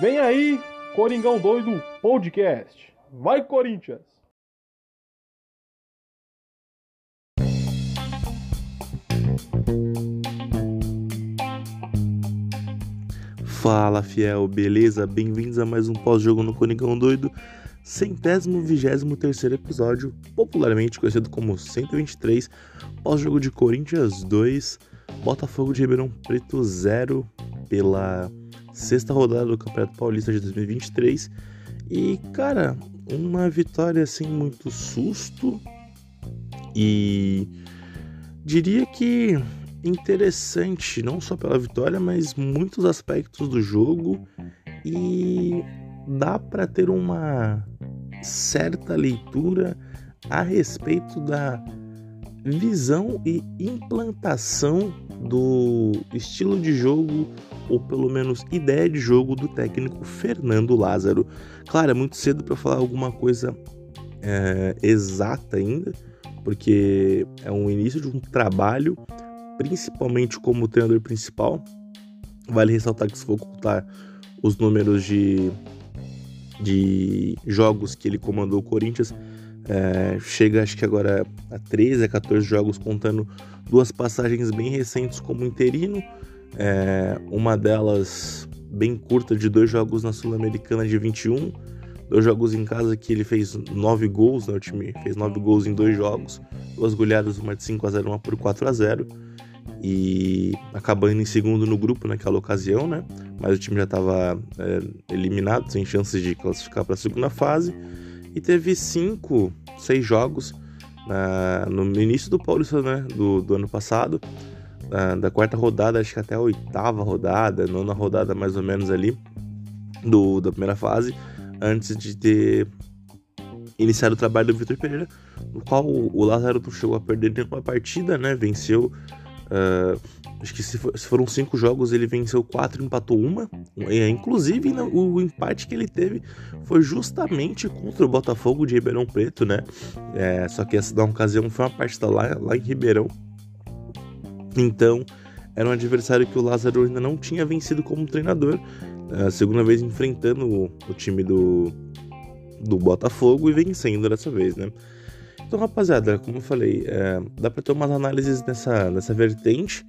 Vem aí, Coringão Doido Podcast. Vai, Corinthians! Fala fiel, beleza? Bem-vindos a mais um pós-jogo no Coringão Doido, centésimo vigésimo terceiro episódio, popularmente conhecido como 123, pós-jogo de Corinthians 2, Botafogo de Ribeirão Preto 0, pela sexta rodada do Campeonato Paulista de 2023. E, cara, uma vitória assim muito susto e diria que interessante, não só pela vitória, mas muitos aspectos do jogo e dá para ter uma certa leitura a respeito da visão e implantação do estilo de jogo ou pelo menos ideia de jogo do técnico Fernando Lázaro. Claro, é muito cedo para falar alguma coisa é, exata ainda, porque é um início de um trabalho, principalmente como treinador principal. Vale ressaltar que se for contar os números de, de jogos que ele comandou o Corinthians, é, chega acho que agora a 13, a 14 jogos, contando duas passagens bem recentes como interino, é, uma delas bem curta de dois jogos na Sul-Americana de 21, dois jogos em casa que ele fez nove gols, né, o time fez nove gols em dois jogos, duas goleadas, uma de 5 a 0 uma por 4 a 0 e acabando em segundo no grupo naquela ocasião, né? Mas o time já estava é, eliminado, sem chances de classificar para a segunda fase e teve cinco, seis jogos na, no início do Paulista né, do, do ano passado, na, da quarta rodada, acho que até a oitava rodada, nona rodada mais ou menos ali, do, da primeira fase, antes de ter iniciado o trabalho do Vitor Pereira, no qual o, o Lázaro chegou a perder nenhuma partida, né? Venceu uh, Acho que se, for, se, foram cinco jogos, ele venceu quatro, empatou uma. Inclusive, o empate que ele teve foi justamente contra o Botafogo de Ribeirão Preto, né? É, só que essa da ocasião foi uma partida lá, lá em Ribeirão. Então, era um adversário que o Lázaro ainda não tinha vencido como treinador. É, segunda vez enfrentando o, o time do, do Botafogo e vencendo dessa vez, né? Então, rapaziada, como eu falei, é, dá para ter umas análises nessa, nessa vertente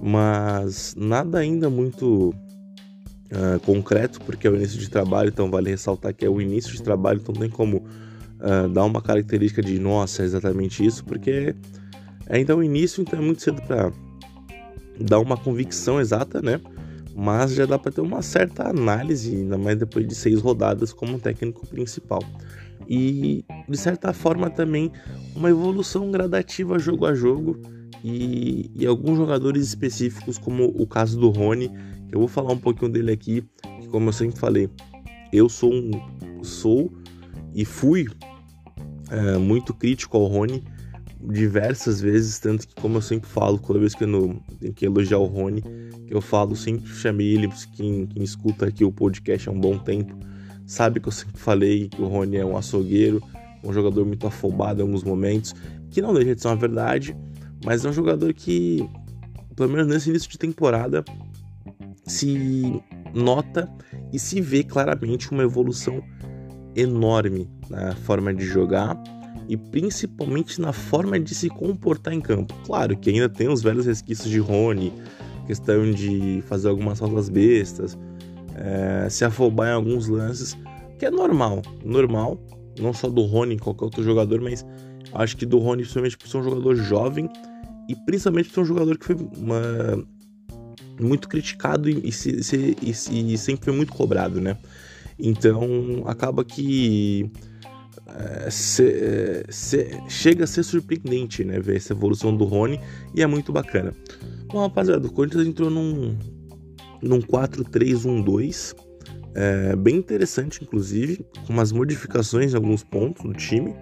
mas nada ainda muito uh, concreto, porque é o início de trabalho, então vale ressaltar que é o início de trabalho, então tem como uh, dar uma característica de nossa, é exatamente isso, porque é ainda o início, então é muito cedo para dar uma convicção exata, né? Mas já dá para ter uma certa análise, ainda mais depois de seis rodadas, como técnico principal. E de certa forma também uma evolução gradativa jogo a jogo. E, e, alguns jogadores específicos, como o caso do Rony, que eu vou falar um pouquinho dele aqui, que como eu sempre falei, eu sou um sou e fui é, muito crítico ao Rony diversas vezes, tanto que como eu sempre falo, toda vez que eu tenho que elogiar o Rony, que eu falo, sempre chamei ele, quem, quem escuta aqui o podcast há um bom tempo, sabe que eu sempre falei que o Rony é um açougueiro, um jogador muito afobado em alguns momentos, que não deixa de ser uma verdade, mas é um jogador que, pelo menos nesse início de temporada, se nota e se vê claramente uma evolução enorme na forma de jogar e principalmente na forma de se comportar em campo. Claro que ainda tem os velhos resquícios de Rony, questão de fazer algumas faltas bestas, é, se afobar em alguns lances, que é normal, normal, não só do Rony, qualquer outro jogador, mas Acho que do Rony, principalmente por ser um jogador jovem e principalmente por ser um jogador que foi uma, muito criticado e, se, se, e, e, sempre foi muito cobrado, né? Então acaba que é, se, se, chega a ser surpreendente, né? Ver essa evolução do Rony e é muito bacana. Bom, rapaziada, o Corinthians entrou num, num 4-3-1-2. É, bem interessante, inclusive, com umas modificações em alguns pontos do time.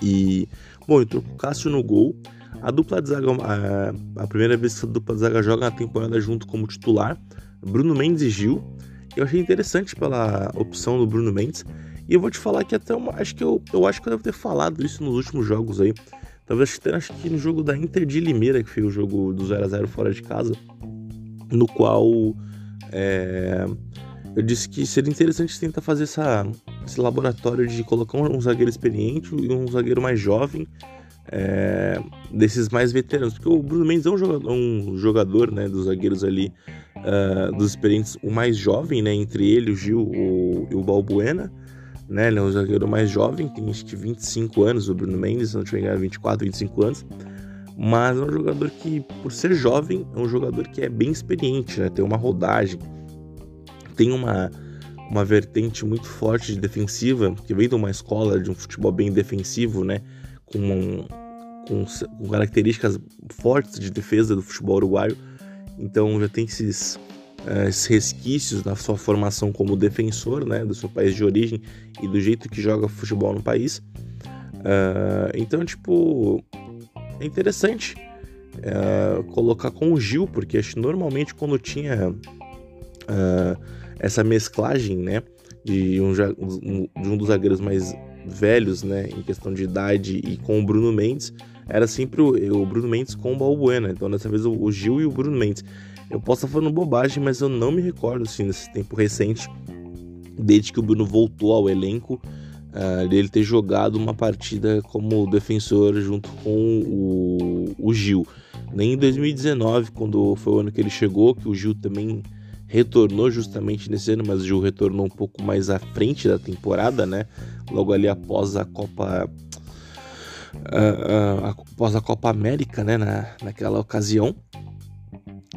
E, bom, entrou com o Cássio no gol. A dupla de zaga, a, a, primeira vez que a dupla de zaga joga na temporada junto como titular, Bruno Mendes e Gil. Eu achei interessante pela opção do Bruno Mendes. E eu vou te falar que até uma, acho que eu, eu acho que eu devo ter falado isso nos últimos jogos aí. Talvez acho que no jogo da Inter de Limeira, que foi o jogo do 0 a 0 fora de casa, no qual é, eu disse que seria interessante tentar fazer essa, esse laboratório de colocar um, zagueiro experiente e um zagueiro mais jovem, é, desses mais veteranos, porque o Bruno Mendes é um jogador, um jogador né, dos zagueiros ali, uh, dos experientes, o mais jovem, né, entre ele, o Gil o, e o Balbuena, né, ele é um zagueiro mais jovem, tem acho que 25 anos, o Bruno Mendes, se não tiver engano, 24, 25 anos, mas é um jogador que, por ser jovem, é um jogador que é bem experiente, né, tem uma rodagem, tem uma, uma vertente muito forte de defensiva, que vem de uma escola de um futebol bem defensivo, né? Com, um, com, com, características fortes de defesa do futebol uruguaio. Então já tem esses, uh, esses resquícios na sua formação como defensor, né? Do seu país de origem e do jeito que joga futebol no país. Uh, então, tipo, é interessante uh, colocar com o Gil, porque acho normalmente quando tinha uh, essa mesclagem, né, de um, de um dos zagueiros mais velhos, né, em questão de idade e com o Bruno Mendes, era sempre o, o Bruno Mendes com o Balbuena. Então dessa vez o, o, Gil e o Bruno Mendes. Eu posso estar falando bobagem, mas eu não me recordo assim nesse tempo recente, desde que o Bruno voltou ao elenco, uh, dele ter jogado uma partida como defensor junto com o, o Gil. Nem em 2019, quando foi o ano que ele chegou, que o Gil também retornou justamente nesse ano, mas o Gil retornou um pouco mais à frente da temporada, né? Logo ali após a Copa. Uh, uh, após a Copa América, né? Na, naquela ocasião.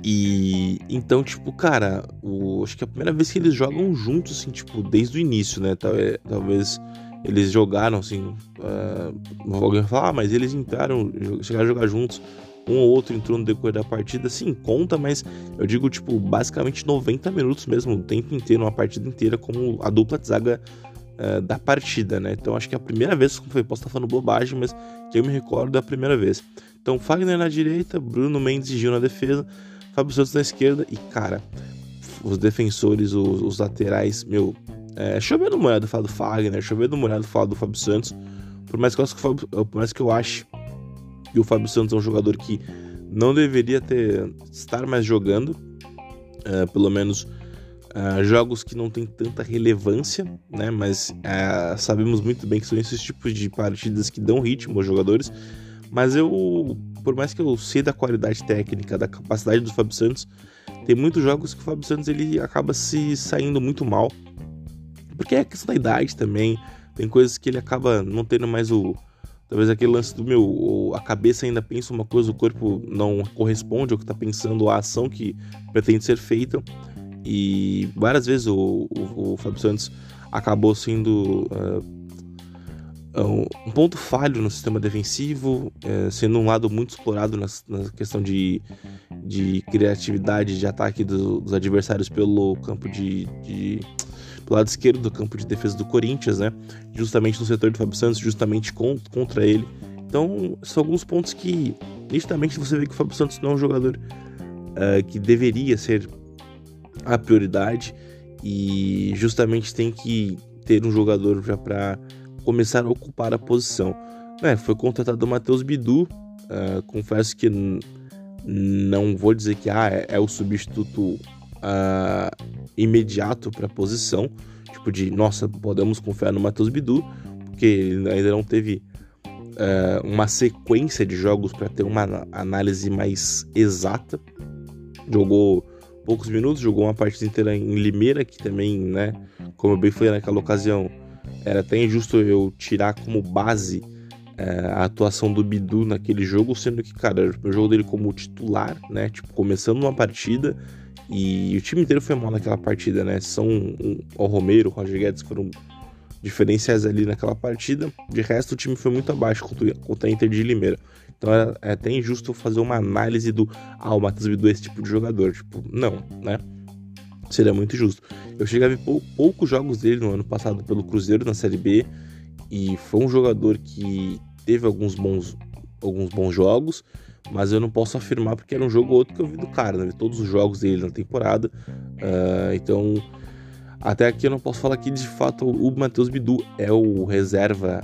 E então, tipo, cara, o, acho que é a primeira vez que eles jogam juntos, assim, tipo, desde o início, né? Talvez, talvez eles jogaram, assim. Uh, alguém vai falar, ah, mas eles entraram, chegaram a jogar juntos um ou outro entrou no decorrer da partida, sim, conta, mas eu digo, tipo, basicamente 90 minutos mesmo, o tempo inteiro, uma partida inteira, como a dupla de zaga uh, da partida, né? Então acho que é a primeira vez, como foi, posso estar falando bobagem, mas que eu me recordo é a primeira vez. Então, Fagner na direita, Bruno Mendes e Gil na defesa, Fábio Santos na esquerda, e cara, os defensores, os, os laterais, meu, é, chovendo molhado falar do Fagner, chovendo molhado falar do Fábio Santos, por mais que eu, por mais que eu ache que o Fábio Santos é um jogador que não deveria ter estar mais jogando, uh, pelo menos uh, jogos que não tem tanta relevância, né? Mas uh, sabemos muito bem que são esses tipos de partidas que dão ritmo aos jogadores. Mas eu, por mais que eu sei da qualidade técnica, da capacidade do Fábio Santos, tem muitos jogos que o Fábio Santos ele acaba se saindo muito mal, porque é questão da idade também. Tem coisas que ele acaba não tendo mais o, Talvez aquele lance do meu, a cabeça ainda pensa uma coisa, o corpo não corresponde ao que está pensando, a ação que pretende ser feita. E várias vezes o, o, o Fábio Santos acabou sendo uh, um ponto falho no sistema defensivo, uh, sendo um lado muito explorado na, na questão de, de criatividade de ataque do, dos adversários pelo campo de, de do lado esquerdo do campo de defesa do Corinthians, né? Justamente no setor do Fábio Santos, justamente contra ele. Então, são alguns pontos que nitidamente você vê que o Fábio Santos não é um jogador uh, que deveria ser a prioridade e justamente tem que ter um jogador já para começar a ocupar a posição. É, foi contratado o Matheus Bidu, uh, confesso que não vou dizer que ah, é, é o substituto uh, imediato para a posição, tipo de, nossa, podemos confiar no Matheus Bidu, porque ele ainda não teve uh, uma sequência de jogos para ter uma análise mais exata. Jogou poucos minutos, jogou uma partida inteira em Limeira, que também, né, como eu bem falei naquela ocasião, era até injusto eu tirar como base uh, a atuação do Bidu naquele jogo, sendo que, cara, o jogo dele como titular, né, tipo, começando uma partida e o time inteiro foi mal naquela partida, né? São um, o Romero, o Roger Guedes foram diferenciais ali naquela partida. De resto, o time foi muito abaixo contra, contra a Inter de Limeira. Então é, é até injusto fazer uma análise do ah, o Matheus Bidu é esse tipo de jogador. Tipo, não, né? Seria muito justo. Eu cheguei a ver pou, poucos jogos dele no ano passado pelo Cruzeiro na Série B. E foi um jogador que teve alguns bons, alguns bons jogos mas eu não posso afirmar porque era um jogo ou outro que eu vi do cara, né? Todos os jogos dele na temporada. Uh, então, até aqui eu não posso falar que de fato o Matheus Bidu é o reserva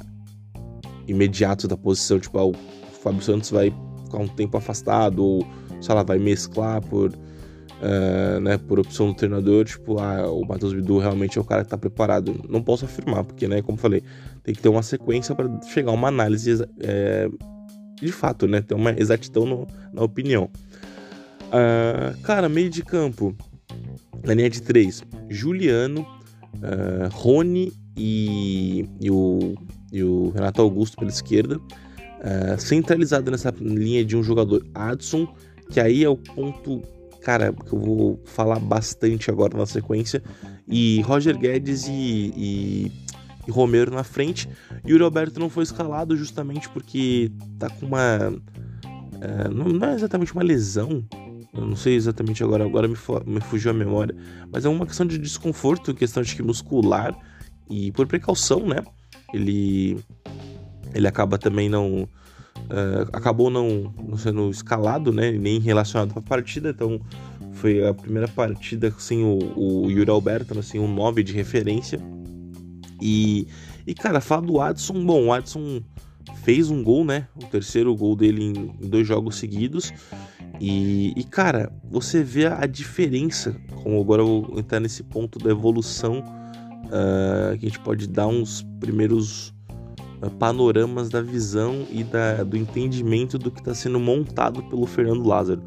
imediato da posição. Tipo, ah, o Fábio Santos vai ficar um tempo afastado, ou sei lá, vai mesclar por uh, né, por opção do treinador, tipo, ah, o Matheus Bidu realmente é o cara que tá preparado. Não posso afirmar, porque, né, como falei, tem que ter uma sequência para chegar a uma análise é, de fato, né, ter uma exatidão no, na opinião. Uh, cara, meio de campo, na linha de três, Juliano, uh, Rony e, e, o, e o Renato Augusto pela esquerda. Uh, centralizado nessa linha de um jogador Adson, que aí é o ponto, cara, que eu vou falar bastante agora na sequência. E Roger Guedes e, e, e Romero na frente. E o Roberto não foi escalado justamente porque tá com uma. Uh, não, é exatamente uma lesão, eu não sei exatamente agora, agora me, me fugiu a memória, mas é uma questão de desconforto, questão de que muscular e por precaução, né? Ele ele acaba também não uh, acabou não, não, sendo escalado, né? Nem relacionado a partida, então foi a primeira partida sem o, o Yuri Alberto, assim, um 9 de referência. E, e cara, falar do Adson, bom, o Adson fez um gol, né? O terceiro gol dele em, dois jogos seguidos. E, e, cara, você vê a diferença, como agora eu vou entrar nesse ponto da evolução, uh, que a gente pode dar uns primeiros uh, panoramas da visão e da, do entendimento do que está sendo montado pelo Fernando Lázaro.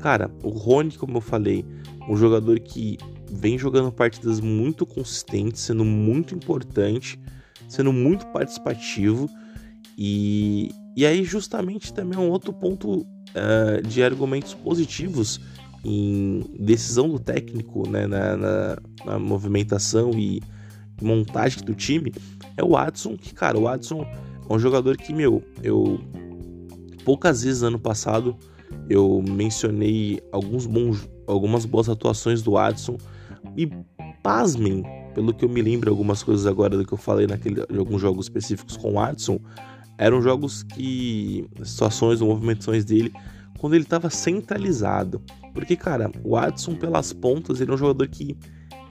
Cara, o Rony, como eu falei, um jogador que vem jogando partidas muito consistentes, sendo muito importante, sendo muito participativo. E, e aí, justamente, também é um outro ponto uh, de argumentos positivos em decisão do técnico, né, na, na, na, movimentação e montagem do time, é o Watson, que, cara, o Watson é um jogador que, meu, eu poucas vezes ano passado eu mencionei alguns bons, algumas boas atuações do Watson e pasmem, pelo que eu me lembro algumas coisas agora do que eu falei naquele, de alguns jogos específicos com o Watson, eram jogos que. situações ou movimentações dele quando ele estava centralizado. Porque, cara, o Watson pelas pontas, ele é um jogador que,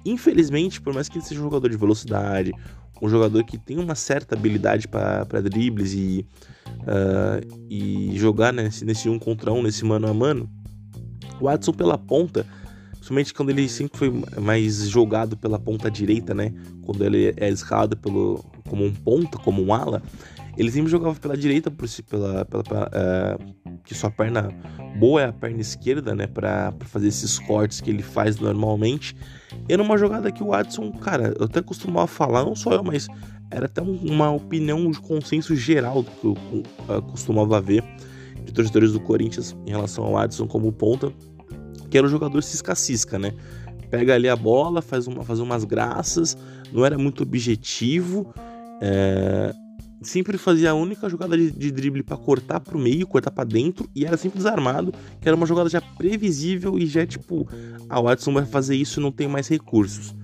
infelizmente, por mais que ele seja um jogador de velocidade, um jogador que tem uma certa habilidade para dribles e, uh, e jogar nesse, nesse um contra um, nesse mano a mano, o Watson pela ponta, principalmente quando ele sempre foi mais jogado pela ponta direita, né? Quando ele é escalado pelo, como um ponta, como um ala, ele sempre jogava pela direita, por si, pela, pela, pela uh, que sua perna boa é a perna esquerda, né? Pra, fazer esses cortes que ele faz normalmente. Era uma jogada que o Watson, cara, eu até costumava falar, não só eu, mas era até uma opinião de consenso geral que eu uh, costumava ver de torcedores do Corinthians em relação ao Watson como ponta, que era o jogador cisca-cisca, né? Pega ali a bola, faz, uma, faz umas graças, não era muito objetivo. É, sempre fazia a única jogada de, de drible para cortar pro meio, cortar para dentro e era sempre desarmado, que era uma jogada já previsível e já tipo, ah, Watson vai fazer isso e não tem mais recursos.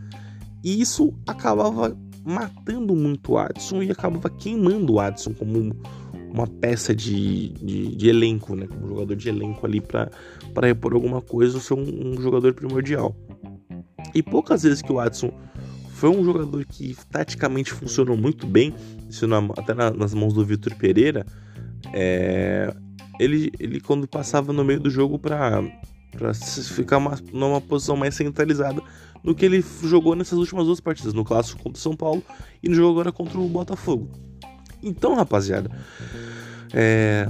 E isso acabava matando muito o Watson e acabava queimando o Watson como uma peça de, de, de elenco, né? Como jogador de elenco ali para repor alguma coisa ou ser um, um jogador primordial. E poucas vezes que o Watson foi um jogador que taticamente funcionou muito bem, isso na, até na, nas mãos do Vitor Pereira. É, ele, ele, quando passava no meio do jogo para ficar uma, numa posição mais centralizada no que ele jogou nessas últimas duas partidas, no clássico contra o São Paulo e no jogo agora contra o Botafogo. Então, rapaziada, é,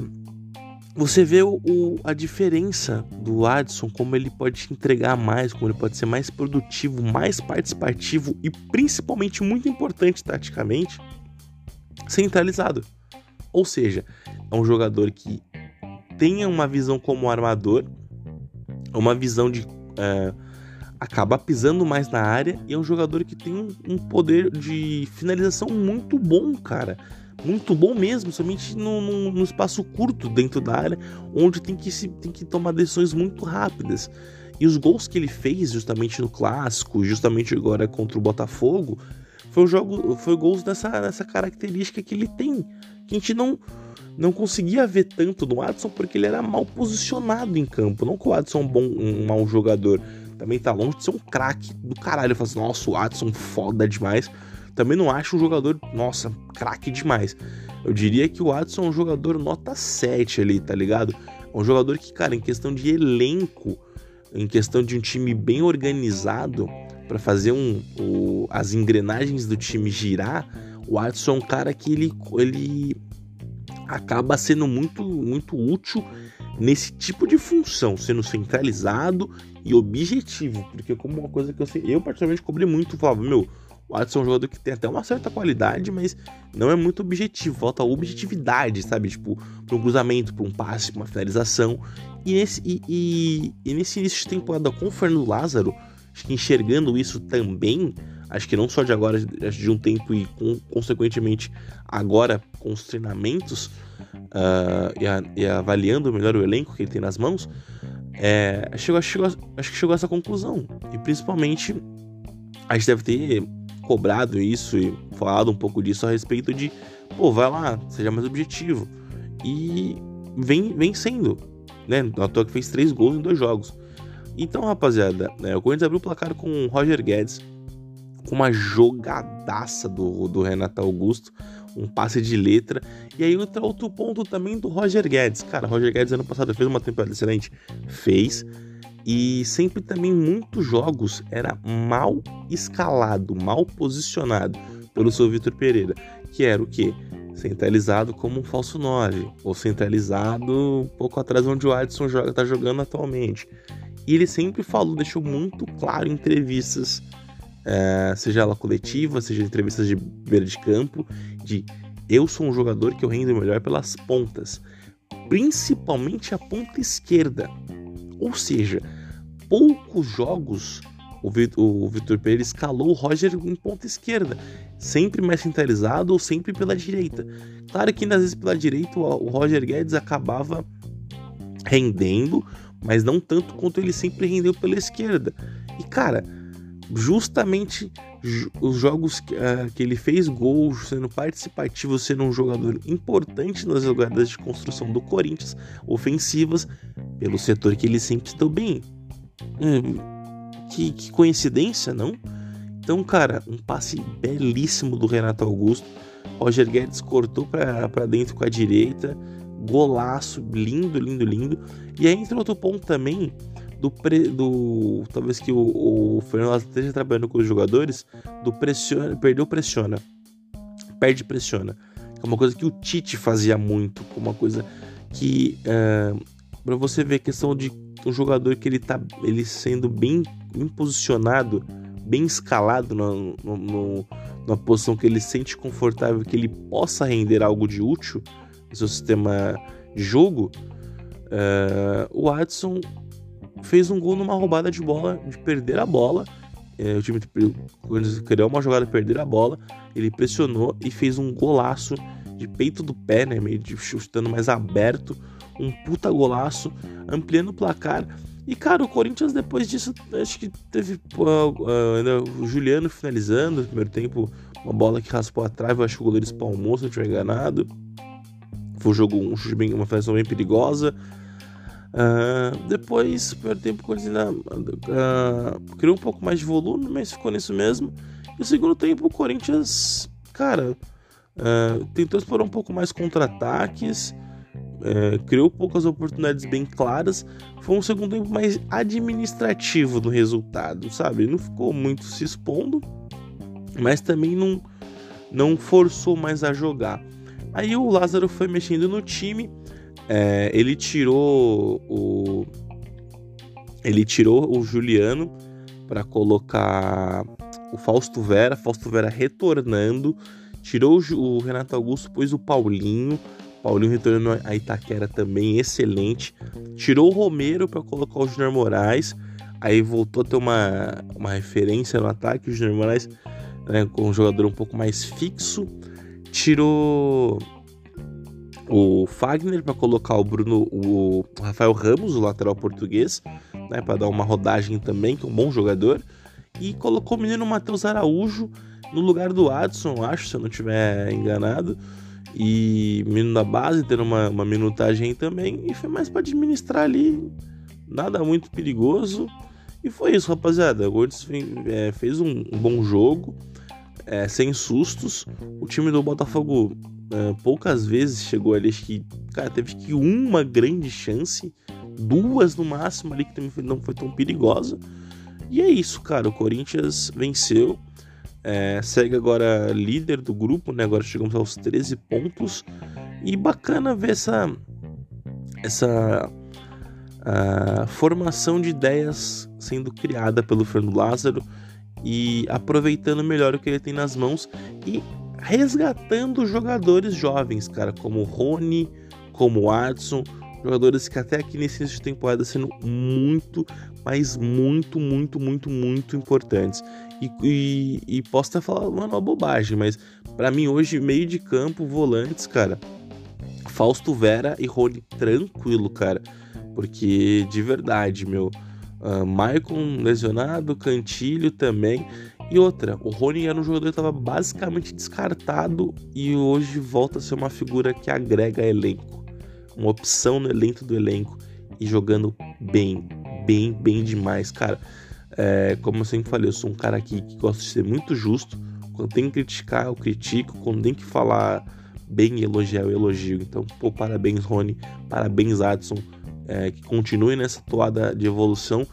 você vê o, o, a diferença do Adson, como ele pode entregar mais, como ele pode ser mais produtivo, mais participativo e principalmente muito importante taticamente, centralizado. Ou seja, é um jogador que tenha uma visão como armador, uma visão de uh, acabar pisando mais na área e é um jogador que tem um, um poder de finalização muito bom, cara muito bom mesmo, somente no, espaço curto dentro da área, onde tem que, se, tem que tomar decisões muito rápidas. E os gols que ele fez justamente no clássico, justamente agora contra o Botafogo, foi um jogo, foi gols dessa, característica que ele tem, que a gente não não conseguia ver tanto no Watson porque ele era mal posicionado em campo. Não que o Watson é um bom, um mau jogador, também tá longe de ser um craque do caralho. Eu falo assim, nossa, o Watson foda demais. Também não acho um jogador, nossa, craque demais. Eu diria que o Watson é um jogador nota 7 ali, tá ligado? É um jogador que, cara, em questão de elenco, em questão de um time bem organizado para fazer um, o, as engrenagens do time girar, o Adson é um cara que ele, ele acaba sendo muito, muito útil nesse tipo de função, sendo centralizado e objetivo, porque como uma coisa que eu sei, eu particularmente cobri muito, falava, meu, o Adson é um jogador que tem até uma certa qualidade, mas não é muito objetivo, falta objetividade, sabe? Tipo, para um cruzamento, para um passe, para uma finalização. E nesse, e, e, e nesse início de temporada com o Fernando Lázaro, acho que enxergando isso também, acho que não só de agora, de um tempo e com, consequentemente agora com os treinamentos uh, e, a, e, avaliando melhor o elenco que ele tem nas mãos, é, chegou, chegou, acho que chegou a essa conclusão. E principalmente a gente deve ter cobrado isso e falado um pouco disso a respeito de, pô, vai lá, seja mais objetivo. E vem, vem sendo, né? Na toa que fez três gols em dois jogos. Então, rapaziada, né, o Corinthians abriu o placar com o Roger Guedes, com uma jogadaça do, do Renato Augusto, um passe de letra. E aí outro, outro ponto também do Roger Guedes. Cara, Roger Guedes ano passado fez uma temporada excelente. Fez. E sempre também muitos jogos era mal escalado, mal posicionado pelo seu Vitor Pereira, que era o quê? Centralizado como um falso 9, ou centralizado um pouco atrás onde o Adson joga, tá jogando atualmente. E ele sempre falou, deixou muito claro em entrevistas, é, seja ela coletiva, seja entrevistas de beira de campo, de eu sou um jogador que eu rendo melhor pelas pontas, principalmente a ponta esquerda. Ou seja, poucos jogos o Vitor Pereira escalou o Roger em ponta esquerda, sempre mais centralizado ou sempre pela direita. Claro que às vezes pela direita o Roger Guedes acabava rendendo, mas não tanto quanto ele sempre rendeu pela esquerda. E cara, justamente os jogos que, uh, que ele fez gols, sendo participativo, sendo um jogador importante nas jogadas de construção do Corinthians, ofensivas, pelo setor que ele sempre se deu bem. Hum, que, que coincidência, não? Então, cara, um passe belíssimo do Renato Augusto. Roger Guedes cortou para dentro com a direita. Golaço, lindo, lindo, lindo. E aí entra outro ponto também do, pre, do talvez que o, o Fernando esteja trabalhando com os jogadores do pressiona, perdeu pressiona, perde pressiona. É uma coisa que o Tite fazia muito, uma coisa que uh, eh, para você ver a questão de um jogador que ele tá ele sendo bem, bem posicionado, bem escalado no, no, no, numa posição que ele sente confortável, que ele possa render algo de útil no seu sistema de jogo. Uh, o Adson fez um gol numa roubada de bola, de perder a bola. É, o time criou uma jogada perder a bola, ele pressionou e fez um golaço de peito do pé, né, meio de chutando mais aberto, um puta golaço, ampliando o placar. E cara, o Corinthians depois disso, acho que teve uh, uh, o Juliano finalizando no primeiro tempo, uma bola que raspou a trave, acho que o goleiro espalmou, se não estiver enganado. Foi um jogo, um chute bem, uma finalização bem perigosa. Uh, depois, no primeiro tempo, o Corinthians uh, criou um pouco mais de volume, mas ficou nisso mesmo. E no segundo tempo, o Corinthians, cara, uh, tentou explorar um pouco mais contra-ataques, criou poucas oportunidades bem claras. Foi um segundo tempo mais administrativo no resultado, sabe? Não ficou muito se expondo, mas também não, não forçou mais a jogar. Aí o Lázaro foi mexendo no time é, ele tirou o. Ele tirou o Juliano para colocar o Fausto Vera, Fausto Vera retornando, tirou o Renato Augusto, pôs o Paulinho, Paulinho retornando a Itaquera também, excelente. Tirou o Romero para colocar o Júnior Moraes, aí voltou a ter uma, uma referência no ataque, o Júnior Moraes né, com um jogador um pouco mais fixo. Tirou o Fagner para colocar o Bruno, o Rafael Ramos, o lateral português, né, para dar uma rodagem também, que é um bom jogador, e colocou o menino Matheus Araújo no lugar do Adson, acho, se eu não estiver enganado, e menino da base tendo uma, uma minutagem também, e foi mais para administrar ali, nada muito perigoso, e foi isso, rapaziada. O Gordes é, fez um, bom jogo, é, sem sustos. O time do Botafogo é, poucas vezes chegou ali, acho que, cara, teve que uma grande chance duas no máximo ali que também não foi tão perigosa. E é isso, cara. O Corinthians venceu. É, segue agora líder do grupo, né? Agora chegamos aos 13 pontos. E bacana ver essa, essa formação de ideias sendo criada pelo Fernando Lázaro e aproveitando melhor o que ele tem nas mãos e resgatando jogadores jovens, cara, como Rony, como Adson, jogadores que até aqui nesse início de temporada sendo muito, mas muito, muito, muito, muito importantes. E, e, e posso até falar uma bobagem, mas para mim hoje, meio de campo, volantes, cara, Fausto Vera e Rony tranquilo, cara. Porque de verdade, meu. Uh, Maicon lesionado, Cantilho também. E outra, o Rony era um jogador que estava basicamente descartado e hoje volta a ser uma figura que agrega elenco. Uma opção no elenco do elenco e jogando bem, bem, bem demais, cara. É, como eu sempre falei, eu sou um cara aqui que gosta de ser muito justo. Quando tem que criticar, eu critico. Quando tem que falar bem e elogiar, eu elogio. Então, pô, parabéns, Rony. Parabéns, Adson é, que continue nessa toada de evolução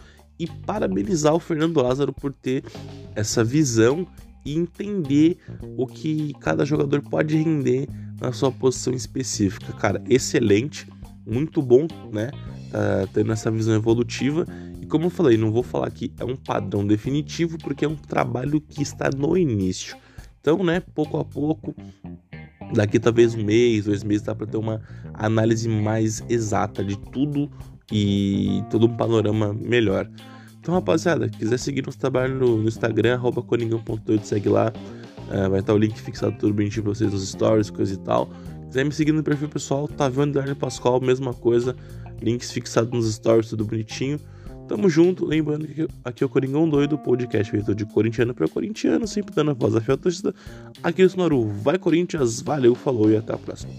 e parabenizar o Fernando Lázaro por ter essa visão e entender o que cada jogador pode render na sua posição específica. Cara, excelente, muito bom, né? Tá tendo essa visão evolutiva. E como eu falei, não vou falar que é um padrão definitivo, porque é um trabalho que está no início. Então, né, pouco a pouco, daqui talvez um mês, dois meses, dá para ter uma análise mais exata de tudo e todo um panorama melhor. Então, rapaziada, quiser seguir nosso trabalho no, no Instagram, coringão.8, segue lá. Uh, vai estar o link fixado tudo bonitinho pra vocês nos stories, coisa e tal. Quiser me seguir no perfil pessoal, vendo Daniel Pascoal, mesma coisa. Links fixados nos stories, tudo bonitinho. Tamo junto, lembrando que aqui é o Coringão Doido, podcast feito de corintiano para corintiano, sempre dando a voz à torcida. Aqui é o Sonoru, vai Corinthians, valeu, falou e até a próxima.